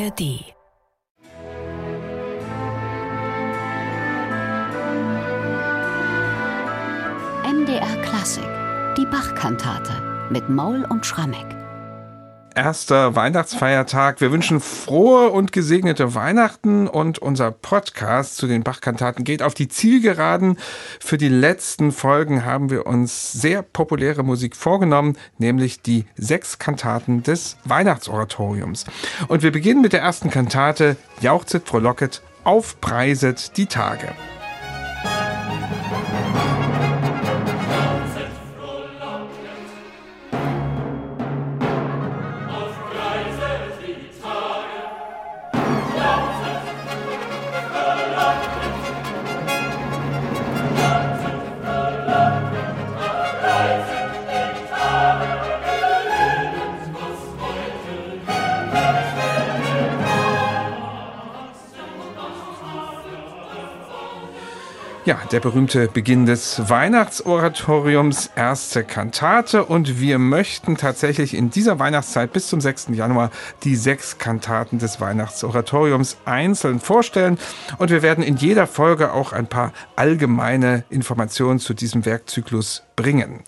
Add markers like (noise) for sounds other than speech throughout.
ARD. MDR Klassik, die Bachkantate mit Maul und Schrammeck erster Weihnachtsfeiertag. Wir wünschen frohe und gesegnete Weihnachten und unser Podcast zu den Bachkantaten geht auf die Zielgeraden. Für die letzten Folgen haben wir uns sehr populäre Musik vorgenommen, nämlich die sechs Kantaten des Weihnachtsoratoriums. Und wir beginnen mit der ersten Kantate Jauchzet, frohlocket, aufpreiset die Tage. Ja, der berühmte Beginn des Weihnachtsoratoriums, erste Kantate. Und wir möchten tatsächlich in dieser Weihnachtszeit bis zum 6. Januar die sechs Kantaten des Weihnachtsoratoriums einzeln vorstellen. Und wir werden in jeder Folge auch ein paar allgemeine Informationen zu diesem Werkzyklus bringen.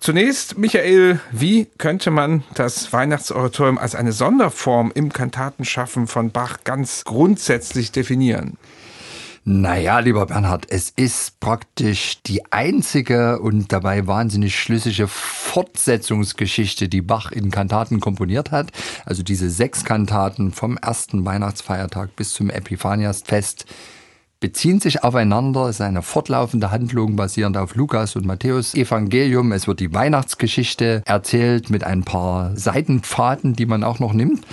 Zunächst, Michael, wie könnte man das Weihnachtsoratorium als eine Sonderform im Kantatenschaffen von Bach ganz grundsätzlich definieren? Naja, lieber Bernhard, es ist praktisch die einzige und dabei wahnsinnig schlüssige Fortsetzungsgeschichte, die Bach in Kantaten komponiert hat. Also diese sechs Kantaten vom ersten Weihnachtsfeiertag bis zum Epiphaniasfest beziehen sich aufeinander. Es ist eine fortlaufende Handlung basierend auf Lukas und Matthäus Evangelium. Es wird die Weihnachtsgeschichte erzählt mit ein paar Seitenpfaden, die man auch noch nimmt.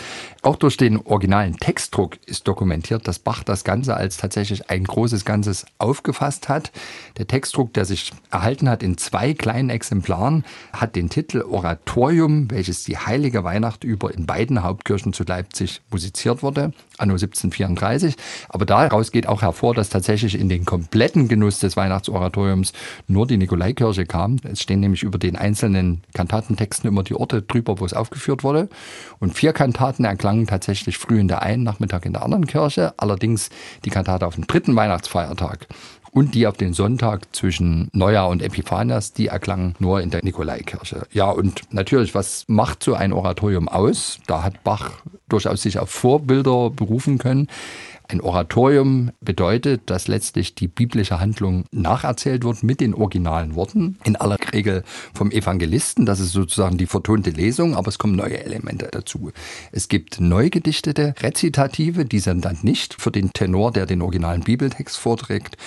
Auch durch den originalen Textdruck ist dokumentiert, dass Bach das Ganze als tatsächlich ein großes Ganzes aufgefasst hat. Der Textdruck, der sich erhalten hat in zwei kleinen Exemplaren, hat den Titel Oratorium, welches die heilige Weihnacht über in beiden Hauptkirchen zu Leipzig musiziert wurde, anno 1734. Aber daraus geht auch hervor, dass tatsächlich in den kompletten Genuss des Weihnachtsoratoriums nur die Nikolaikirche kam. Es stehen nämlich über den einzelnen Kantatentexten immer die Orte drüber, wo es aufgeführt wurde. Und vier Kantaten erklangen tatsächlich früh in der einen, Nachmittag in der anderen Kirche. Allerdings die Kantate auf dem dritten Weihnachtsfeiertag und die auf den Sonntag zwischen Neujahr und Epiphanias, die erklangen nur in der Nikolaikirche. Ja, und natürlich, was macht so ein Oratorium aus? Da hat Bach durchaus sich auf Vorbilder berufen können. Ein Oratorium bedeutet, dass letztlich die biblische Handlung nacherzählt wird mit den originalen Worten, in aller Regel vom Evangelisten. Das ist sozusagen die vertonte Lesung, aber es kommen neue Elemente dazu. Es gibt neu gedichtete Rezitative, die sind dann nicht für den Tenor, der den originalen Bibeltext vorträgt,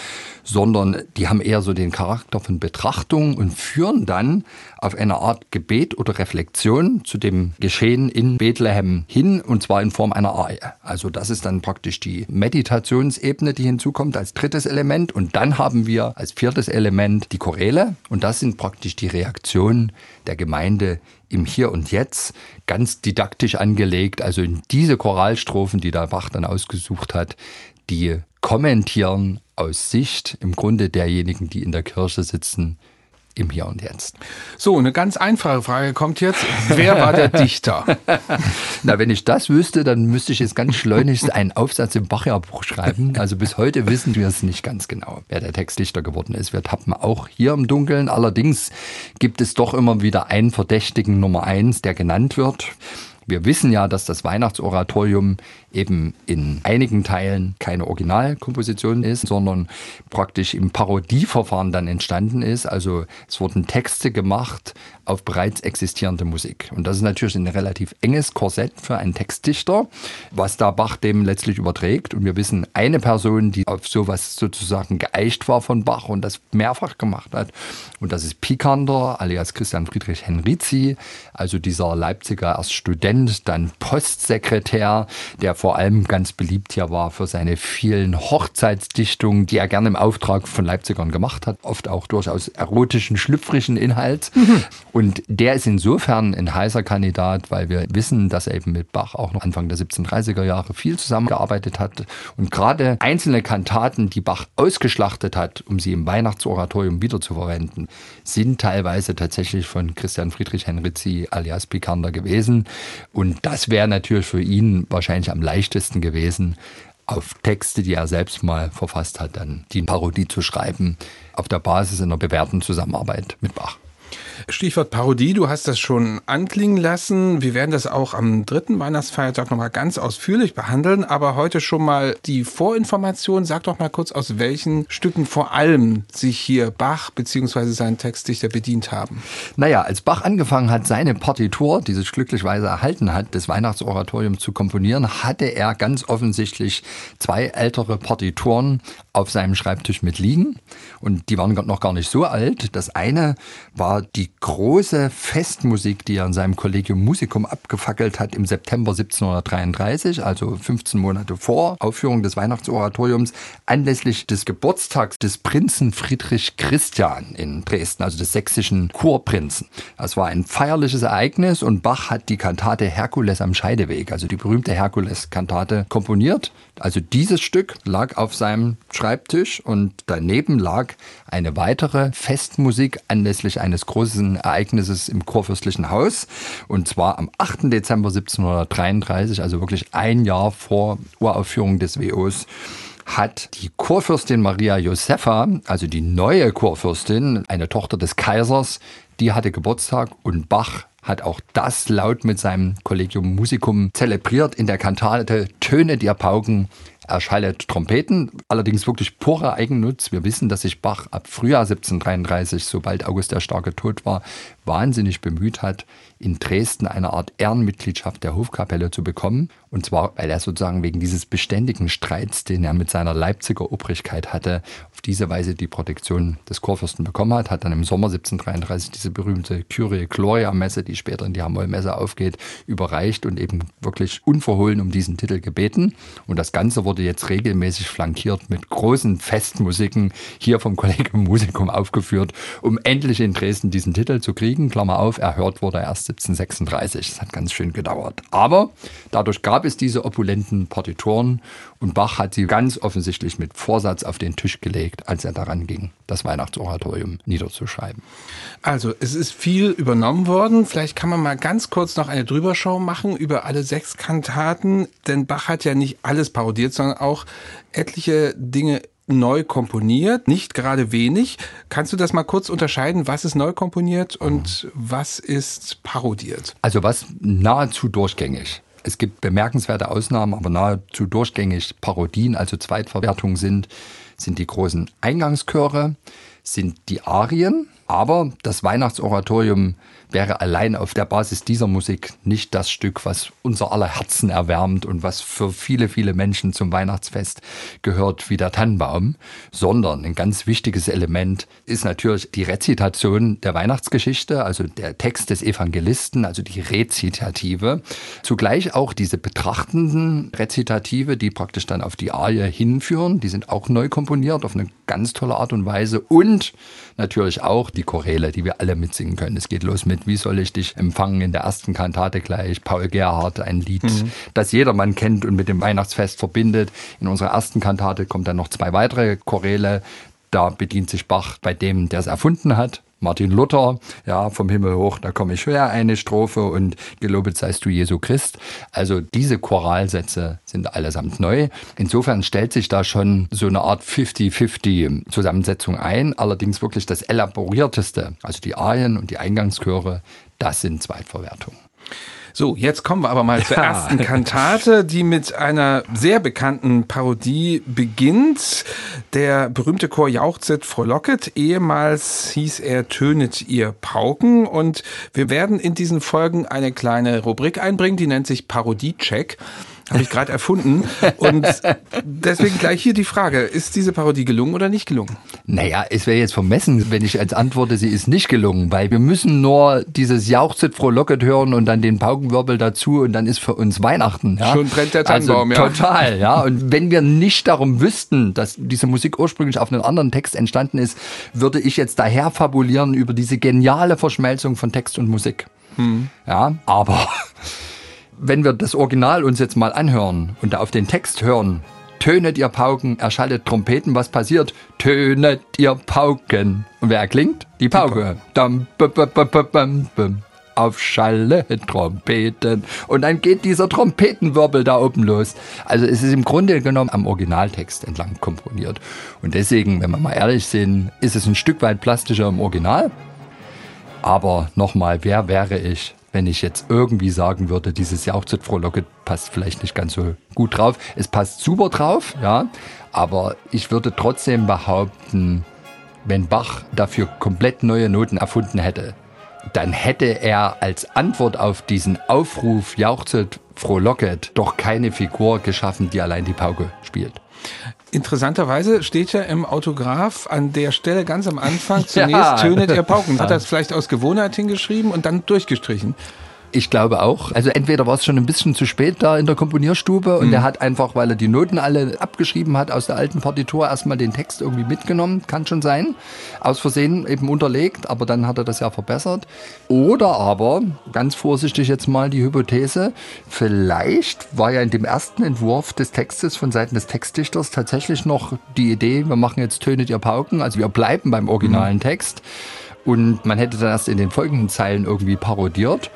sondern die haben eher so den Charakter von Betrachtung und führen dann auf eine Art Gebet oder Reflexion zu dem Geschehen in Bethlehem hin und zwar in Form einer Arie. Also das ist dann praktisch die Meditationsebene, die hinzukommt als drittes Element. Und dann haben wir als viertes Element die Choräle. Und das sind praktisch die Reaktionen der Gemeinde im Hier und Jetzt, ganz didaktisch angelegt, also diese Choralstrophen, die der Bach dann ausgesucht hat, die kommentieren aus Sicht im Grunde derjenigen, die in der Kirche sitzen, im Hier und Jetzt. So, eine ganz einfache Frage kommt jetzt. Wer war der (laughs) Dichter? Na, wenn ich das wüsste, dann müsste ich jetzt ganz schleunigst einen Aufsatz im Bachjahrbuch schreiben. Also bis heute wissen wir es nicht ganz genau, wer der Textdichter geworden ist. Wir tappen auch hier im Dunkeln. Allerdings gibt es doch immer wieder einen Verdächtigen Nummer eins, der genannt wird. Wir wissen ja, dass das Weihnachtsoratorium eben in einigen Teilen keine Originalkomposition ist, sondern praktisch im Parodieverfahren dann entstanden ist. Also es wurden Texte gemacht auf bereits existierende Musik. Und das ist natürlich ein relativ enges Korsett für einen Textdichter, was da Bach dem letztlich überträgt. Und wir wissen eine Person, die auf sowas sozusagen geeicht war von Bach und das mehrfach gemacht hat. Und das ist Pikander, alias Christian Friedrich Henrizi, also dieser Leipziger erst Student, dann Postsekretär, der vor allem ganz beliebt hier war für seine vielen Hochzeitsdichtungen, die er gerne im Auftrag von Leipzigern gemacht hat, oft auch durchaus erotischen, schlüpfrigen Inhalt. Mhm. Und der ist insofern ein heißer Kandidat, weil wir wissen, dass er eben mit Bach auch noch Anfang der 1730er Jahre viel zusammengearbeitet hat. Und gerade einzelne Kantaten, die Bach ausgeschlachtet hat, um sie im Weihnachtsoratorium wiederzuverwenden, sind teilweise tatsächlich von Christian Friedrich Henrizi alias Picander gewesen. Und das wäre natürlich für ihn wahrscheinlich am leichtesten gewesen, auf Texte, die er selbst mal verfasst hat, dann die Parodie zu schreiben, auf der Basis einer bewährten Zusammenarbeit mit Bach. Stichwort Parodie, du hast das schon anklingen lassen. Wir werden das auch am dritten Weihnachtsfeiertag nochmal ganz ausführlich behandeln, aber heute schon mal die Vorinformation. Sag doch mal kurz, aus welchen Stücken vor allem sich hier Bach bzw. sein Textdichter bedient haben. Naja, als Bach angefangen hat, seine Partitur, die sich glücklicherweise erhalten hat, des Weihnachtsoratoriums zu komponieren, hatte er ganz offensichtlich zwei ältere Partituren auf seinem Schreibtisch mit liegen. Und die waren noch gar nicht so alt. Das eine war die große Festmusik, die er in seinem Collegium Musicum abgefackelt hat im September 1733, also 15 Monate vor Aufführung des Weihnachtsoratoriums, anlässlich des Geburtstags des Prinzen Friedrich Christian in Dresden, also des sächsischen Kurprinzen. Das war ein feierliches Ereignis und Bach hat die Kantate Herkules am Scheideweg, also die berühmte Herkules-Kantate, komponiert. Also dieses Stück lag auf seinem Schreibtisch und daneben lag eine weitere Festmusik anlässlich eines großen Ereignisses im Kurfürstlichen Haus. Und zwar am 8. Dezember 1733, also wirklich ein Jahr vor Uraufführung des WOs hat die Kurfürstin Maria Josefa, also die neue Kurfürstin, eine Tochter des Kaisers, die hatte Geburtstag und Bach hat auch das laut mit seinem Collegium Musicum zelebriert in der Kantate Töne der Pauken erschallet Trompeten, allerdings wirklich purer Eigennutz. Wir wissen, dass sich Bach ab Frühjahr 1733, sobald August der Starke tot war, wahnsinnig bemüht hat, in Dresden eine Art Ehrenmitgliedschaft der Hofkapelle zu bekommen. Und zwar, weil er sozusagen wegen dieses beständigen Streits, den er mit seiner Leipziger Obrigkeit hatte, auf diese Weise die Protektion des Kurfürsten bekommen hat, hat dann im Sommer 1733 diese berühmte Kyrie Gloria Messe, die später in die Hamoll-Messe aufgeht, überreicht und eben wirklich unverhohlen um diesen Titel gebeten. Und das Ganze wurde jetzt regelmäßig flankiert mit großen Festmusiken hier vom Kollegium Musikum aufgeführt, um endlich in Dresden diesen Titel zu kriegen. Klammer auf, erhört wurde erst 1736. Das hat ganz schön gedauert. Aber dadurch gab es diese opulenten Partituren und Bach hat sie ganz offensichtlich mit Vorsatz auf den Tisch gelegt, als er daran ging, das Weihnachtsoratorium niederzuschreiben. Also, es ist viel übernommen worden. Vielleicht kann man mal ganz kurz noch eine Drüberschau machen über alle sechs Kantaten, denn Bach hat ja nicht alles parodiert, sondern auch etliche Dinge neu komponiert, nicht gerade wenig. Kannst du das mal kurz unterscheiden? Was ist neu komponiert und was ist parodiert? Also was nahezu durchgängig. Es gibt bemerkenswerte Ausnahmen, aber nahezu durchgängig Parodien, also Zweitverwertungen sind, sind die großen Eingangschöre, sind die Arien, aber das Weihnachtsoratorium wäre allein auf der Basis dieser Musik nicht das Stück, was unser aller Herzen erwärmt und was für viele, viele Menschen zum Weihnachtsfest gehört wie der Tannenbaum, sondern ein ganz wichtiges Element ist natürlich die Rezitation der Weihnachtsgeschichte, also der Text des Evangelisten, also die Rezitative. Zugleich auch diese betrachtenden Rezitative, die praktisch dann auf die Arie hinführen, die sind auch neu komponiert auf eine ganz tolle Art und Weise und natürlich auch die Choräle, die wir alle mitsingen können. Es geht los mit mit Wie soll ich dich empfangen in der ersten Kantate gleich. Paul Gerhardt, ein Lied, mhm. das jedermann kennt und mit dem Weihnachtsfest verbindet. In unserer ersten Kantate kommt dann noch zwei weitere Choräle. Da bedient sich Bach bei dem, der es erfunden hat, Martin Luther, ja, vom Himmel hoch, da komme ich her, eine Strophe und gelobet seist du Jesu Christ. Also diese Choralsätze sind allesamt neu. Insofern stellt sich da schon so eine Art 50-50 Zusammensetzung ein. Allerdings wirklich das elaborierteste, also die Arien und die Eingangschöre, das sind Zweitverwertungen. So, jetzt kommen wir aber mal zur ersten Kantate, die mit einer sehr bekannten Parodie beginnt. Der berühmte Chor jauchzet frohlocket. Ehemals hieß er Tönet ihr Pauken. Und wir werden in diesen Folgen eine kleine Rubrik einbringen, die nennt sich Parodiecheck. Habe ich gerade erfunden. Und deswegen gleich hier die Frage, ist diese Parodie gelungen oder nicht gelungen? Naja, es wäre jetzt vermessen, wenn ich als antworte, sie ist nicht gelungen, weil wir müssen nur dieses Jauchzit frohlocket hören und dann den Paukenwirbel dazu und dann ist für uns Weihnachten. Ja? Schon brennt der Tannenbaum, also, ja. Total, ja. Und wenn wir nicht darum wüssten, dass diese Musik ursprünglich auf einem anderen Text entstanden ist, würde ich jetzt daher fabulieren über diese geniale Verschmelzung von Text und Musik. Hm. Ja, aber wenn wir das Original uns jetzt mal anhören und auf den Text hören, tönet ihr Pauken, erschallet Trompeten, was passiert? Tönet ihr Pauken. Und wer erklingt? Die Pauke. Auf Schalle Trompeten. Und dann geht dieser Trompetenwirbel da oben los. Also es ist im Grunde genommen am Originaltext entlang komponiert. Und deswegen, wenn wir mal ehrlich sind, ist es ein Stück weit plastischer im Original. Aber nochmal, wer wäre ich, wenn ich jetzt irgendwie sagen würde, dieses Jauchzit Frohlocket passt vielleicht nicht ganz so gut drauf. Es passt super drauf, ja, aber ich würde trotzdem behaupten, wenn Bach dafür komplett neue Noten erfunden hätte, dann hätte er als Antwort auf diesen Aufruf Jauchzet Frohlocket doch keine Figur geschaffen, die allein die Pauke spielt. Interessanterweise steht ja im Autograph an der Stelle ganz am Anfang (laughs) zunächst ja. tönet ihr Pauken. Hat er es vielleicht aus Gewohnheit hingeschrieben und dann durchgestrichen? Ich glaube auch. Also entweder war es schon ein bisschen zu spät da in der Komponierstube und mhm. er hat einfach, weil er die Noten alle abgeschrieben hat aus der alten Partitur, erstmal den Text irgendwie mitgenommen. Kann schon sein. Aus Versehen eben unterlegt, aber dann hat er das ja verbessert. Oder aber, ganz vorsichtig jetzt mal die Hypothese, vielleicht war ja in dem ersten Entwurf des Textes von Seiten des Textdichters tatsächlich noch die Idee, wir machen jetzt Tönet ihr Pauken, also wir bleiben beim originalen mhm. Text. Und man hätte dann erst in den folgenden Zeilen irgendwie parodiert.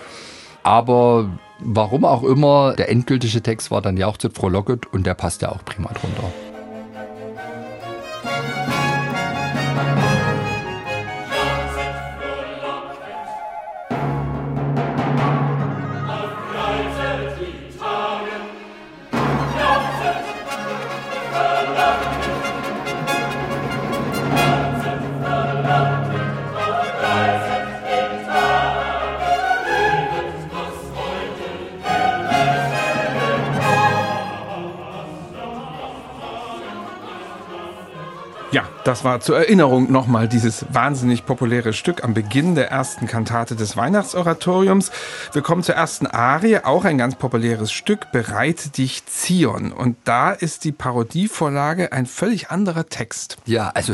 Aber warum auch immer, der endgültige Text war dann Jauchzit frohlocket und der passt ja auch prima drunter. Das war zur Erinnerung nochmal dieses wahnsinnig populäre Stück am Beginn der ersten Kantate des Weihnachtsoratoriums. Wir kommen zur ersten Arie, auch ein ganz populäres Stück, Bereite dich Zion. Und da ist die Parodievorlage ein völlig anderer Text. Ja, also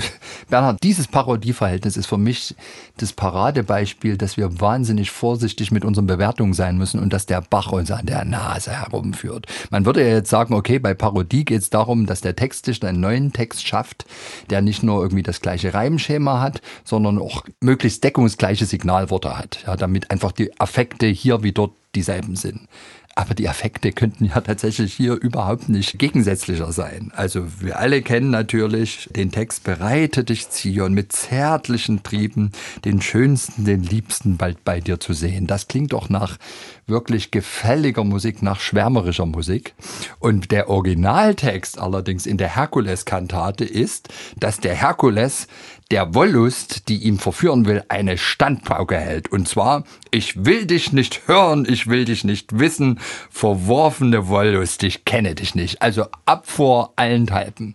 Bernhard, dieses Parodieverhältnis ist für mich das Paradebeispiel, dass wir wahnsinnig vorsichtig mit unseren Bewertungen sein müssen und dass der Bach uns an der Nase herumführt. Man würde ja jetzt sagen, okay, bei Parodie geht es darum, dass der Textdichter einen neuen Text schafft, der nicht nur irgendwie das gleiche Reimschema hat, sondern auch möglichst deckungsgleiche Signalworte hat, ja, damit einfach die Affekte hier wie dort dieselben sind. Aber die Affekte könnten ja tatsächlich hier überhaupt nicht gegensätzlicher sein. Also wir alle kennen natürlich den Text Bereite dich Zion mit zärtlichen Trieben, den schönsten, den liebsten bald bei dir zu sehen. Das klingt doch nach wirklich gefälliger Musik, nach schwärmerischer Musik. Und der Originaltext allerdings in der Herkules-Kantate ist, dass der Herkules der Wollust, die ihn verführen will, eine Standpauke hält. Und zwar, ich will dich nicht hören, ich will dich nicht wissen, verworfene Wollust, ich kenne dich nicht. Also ab vor allenthalben.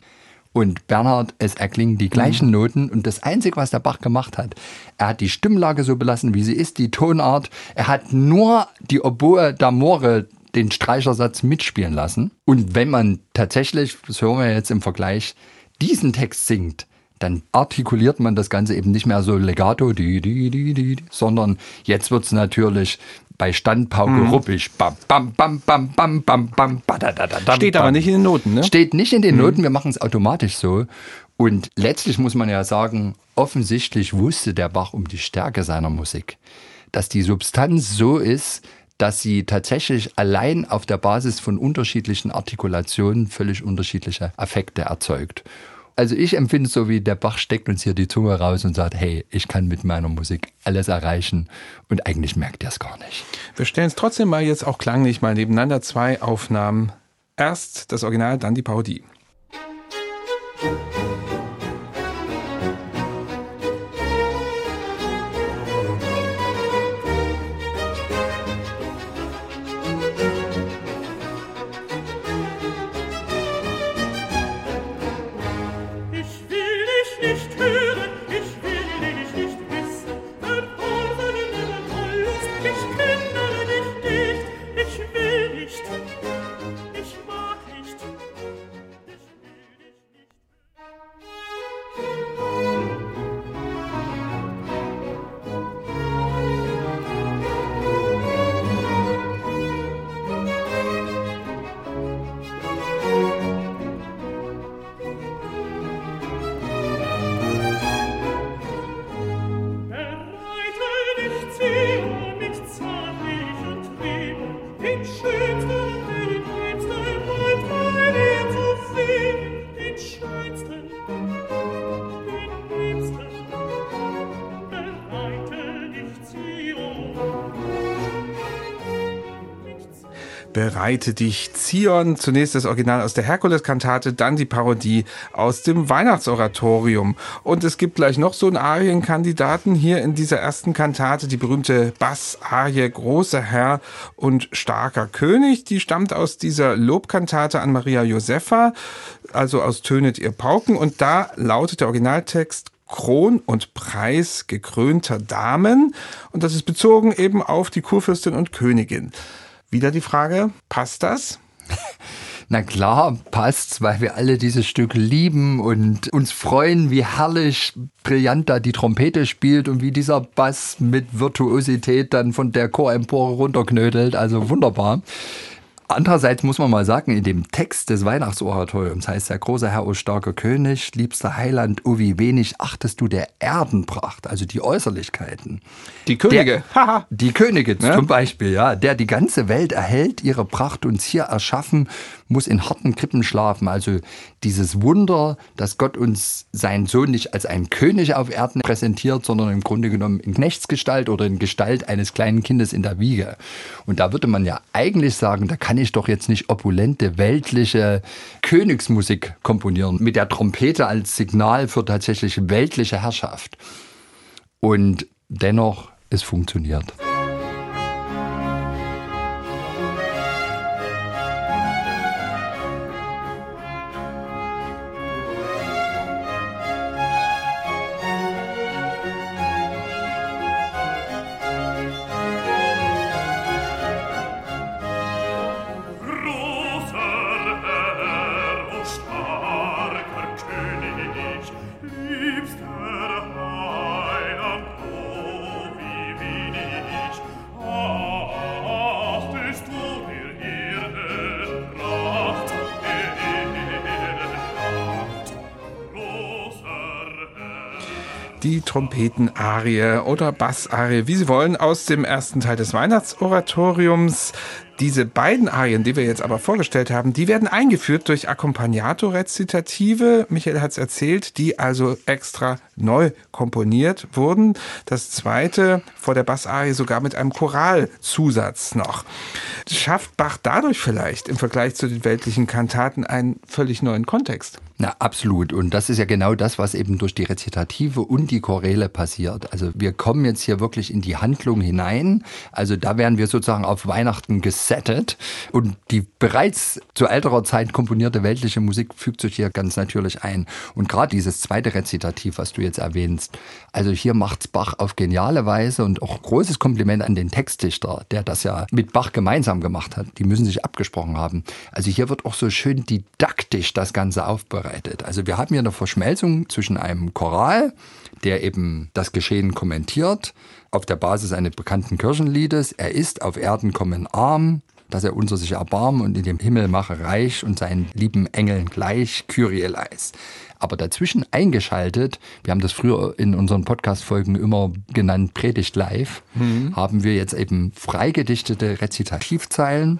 Und Bernhard, es erklingen die gleichen mhm. Noten und das Einzige, was der Bach gemacht hat, er hat die Stimmlage so belassen, wie sie ist, die Tonart. Er hat nur die Oboe d'Amore den Streichersatz mitspielen lassen. Und wenn man tatsächlich, das hören wir jetzt im Vergleich, diesen Text singt, dann artikuliert man das Ganze eben nicht mehr so legato, die, die, die, die, sondern jetzt wird es natürlich bei Standpauke mhm. ruppig. Bam, bam, bam, bam, bam, bam, bam, badadadadam, Steht aber nicht in den Noten, ne? Steht nicht in den mhm. Noten, wir machen es automatisch so. Und letztlich muss man ja sagen, offensichtlich wusste der Bach um die Stärke seiner Musik. Dass die Substanz so ist, dass sie tatsächlich allein auf der Basis von unterschiedlichen Artikulationen völlig unterschiedliche Affekte erzeugt. Also ich empfinde es so, wie der Bach steckt uns hier die Zunge raus und sagt, hey, ich kann mit meiner Musik alles erreichen und eigentlich merkt er es gar nicht. Wir stellen es trotzdem mal jetzt auch klanglich mal nebeneinander zwei Aufnahmen. Erst das Original, dann die Parodie. Musik Bereite dich Zion. Zunächst das Original aus der Herkules-Kantate, dann die Parodie aus dem Weihnachtsoratorium. Und es gibt gleich noch so einen Arienkandidaten hier in dieser ersten Kantate, die berühmte Bass-Arie Großer Herr und starker König. Die stammt aus dieser Lobkantate an Maria Josepha, also aus Tönet ihr Pauken. Und da lautet der Originaltext Kron und Preis gekrönter Damen. Und das ist bezogen eben auf die Kurfürstin und Königin. Wieder die Frage, passt das? (laughs) Na klar, passt's, weil wir alle dieses Stück lieben und uns freuen, wie herrlich brillant da die Trompete spielt und wie dieser Bass mit Virtuosität dann von der Chorempore runterknödelt. Also wunderbar. Andererseits muss man mal sagen, in dem Text des Weihnachtsoratoriums heißt der große Herr, o starker König, liebster Heiland, o wie wenig achtest du der Erdenpracht, also die Äußerlichkeiten. Die Könige. Der, die Könige ja? zum Beispiel, ja, der die ganze Welt erhält, ihre Pracht uns hier erschaffen, muss in harten Krippen schlafen. Also dieses Wunder, dass Gott uns seinen Sohn nicht als einen König auf Erden präsentiert, sondern im Grunde genommen in Knechtsgestalt oder in Gestalt eines kleinen Kindes in der Wiege. Und da würde man ja eigentlich sagen, da kann ich doch jetzt nicht opulente, weltliche Königsmusik komponieren, mit der Trompete als Signal für tatsächlich weltliche Herrschaft. Und dennoch, es funktioniert. Die Trompetenarie oder Bassarie, wie Sie wollen, aus dem ersten Teil des Weihnachtsoratoriums. Diese beiden Arien, die wir jetzt aber vorgestellt haben, die werden eingeführt durch Accompagnato-Rezitative. Michael hat es erzählt, die also extra neu komponiert wurden. Das zweite vor der Bassarie sogar mit einem Choralzusatz noch. Schafft Bach dadurch vielleicht im Vergleich zu den weltlichen Kantaten einen völlig neuen Kontext? Na, absolut. Und das ist ja genau das, was eben durch die Rezitative und die Choräle passiert. Also wir kommen jetzt hier wirklich in die Handlung hinein. Also da werden wir sozusagen auf Weihnachten gesettet. Und die bereits zu älterer Zeit komponierte weltliche Musik fügt sich hier ganz natürlich ein. Und gerade dieses zweite Rezitativ, was du jetzt erwähnst, also hier macht's Bach auf geniale Weise und auch großes Kompliment an den Textdichter, der das ja mit Bach gemeinsam gemacht hat. Die müssen sich abgesprochen haben. Also hier wird auch so schön didaktisch das Ganze aufbereitet. Also wir haben hier eine Verschmelzung zwischen einem Choral, der eben das Geschehen kommentiert, auf der Basis eines bekannten Kirchenliedes. Er ist auf Erden kommen arm, dass er unser sich erbarmen und in dem Himmel mache reich und seinen lieben Engeln gleich, Kyrie eleis. Aber dazwischen eingeschaltet, wir haben das früher in unseren Podcast-Folgen immer genannt Predigt live, mhm. haben wir jetzt eben freigedichtete Rezitativzeilen,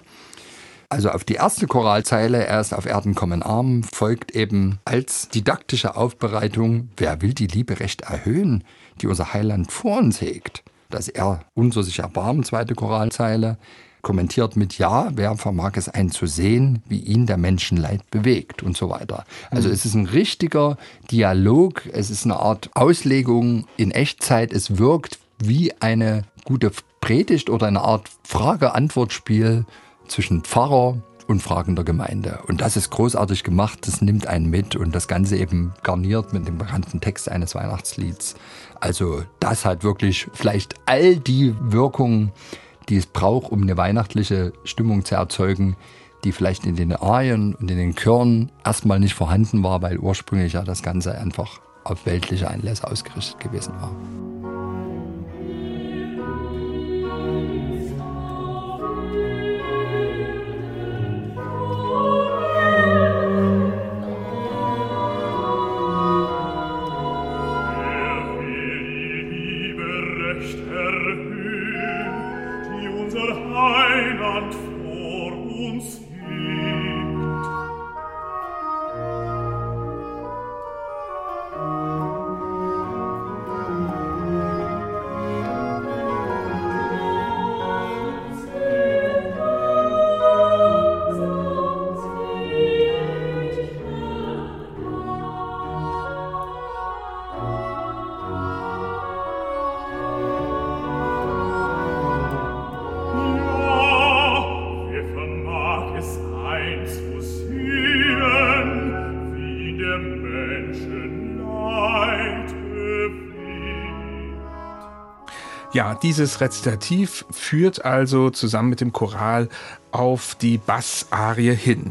also auf die erste Choralzeile, erst auf Erden kommen arm, folgt eben als didaktische Aufbereitung, wer will die Liebe recht erhöhen, die unser Heiland vor uns hegt, dass er unser sich erbarmen, zweite Choralzeile, kommentiert mit Ja, wer vermag es einzusehen, wie ihn der Menschenleid bewegt und so weiter. Also mhm. es ist ein richtiger Dialog, es ist eine Art Auslegung in Echtzeit, es wirkt wie eine gute Predigt oder eine Art Frage-Antwort-Spiel zwischen Pfarrer und fragender Gemeinde. Und das ist großartig gemacht, das nimmt einen mit und das Ganze eben garniert mit dem bekannten Text eines Weihnachtslieds. Also das hat wirklich vielleicht all die Wirkungen, die es braucht, um eine weihnachtliche Stimmung zu erzeugen, die vielleicht in den Arien und in den Chören erstmal nicht vorhanden war, weil ursprünglich ja das Ganze einfach auf weltliche Anlässe ausgerichtet gewesen war. Ja, dieses Rezitativ führt also zusammen mit dem Choral auf die Bassarie hin.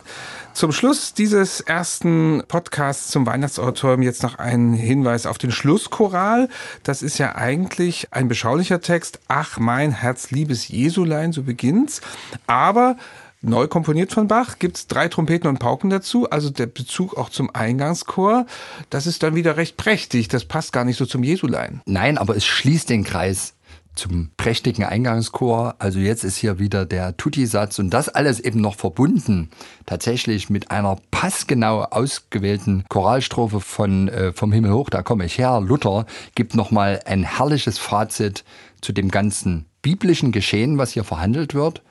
Zum Schluss dieses ersten Podcasts zum Weihnachtsoratorium jetzt noch ein Hinweis auf den Schlusschoral. Das ist ja eigentlich ein beschaulicher Text. Ach, mein Herz, liebes Jesulein, so beginnt's. Aber neu komponiert von Bach, gibt's drei Trompeten und Pauken dazu, also der Bezug auch zum Eingangschor, das ist dann wieder recht prächtig, das passt gar nicht so zum Jesulein. Nein, aber es schließt den Kreis zum prächtigen Eingangschor. Also jetzt ist hier wieder der Tutti-Satz und das alles eben noch verbunden tatsächlich mit einer passgenau ausgewählten Choralstrophe von äh, Vom Himmel hoch, da komme ich her. Luther gibt nochmal ein herrliches Fazit zu dem ganzen biblischen Geschehen, was hier verhandelt wird,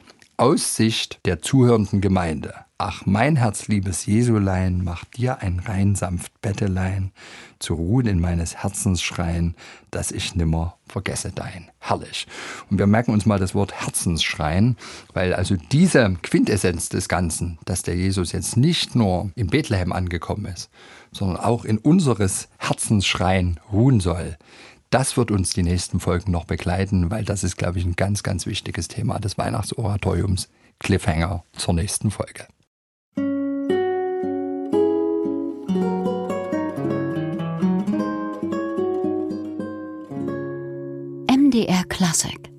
aus Sicht der zuhörenden Gemeinde. Ach, mein herzliebes Jesulein, mach dir ein rein sanft Bettelein, zu ruhen in meines Herzens Schrein, dass ich nimmer vergesse dein. Herrlich. Und wir merken uns mal das Wort Herzensschrein, weil also diese Quintessenz des Ganzen, dass der Jesus jetzt nicht nur in Bethlehem angekommen ist, sondern auch in unseres Herzensschrein ruhen soll, das wird uns die nächsten Folgen noch begleiten, weil das ist, glaube ich, ein ganz, ganz wichtiges Thema des Weihnachtsoratoriums. Cliffhanger zur nächsten Folge. MDR Classic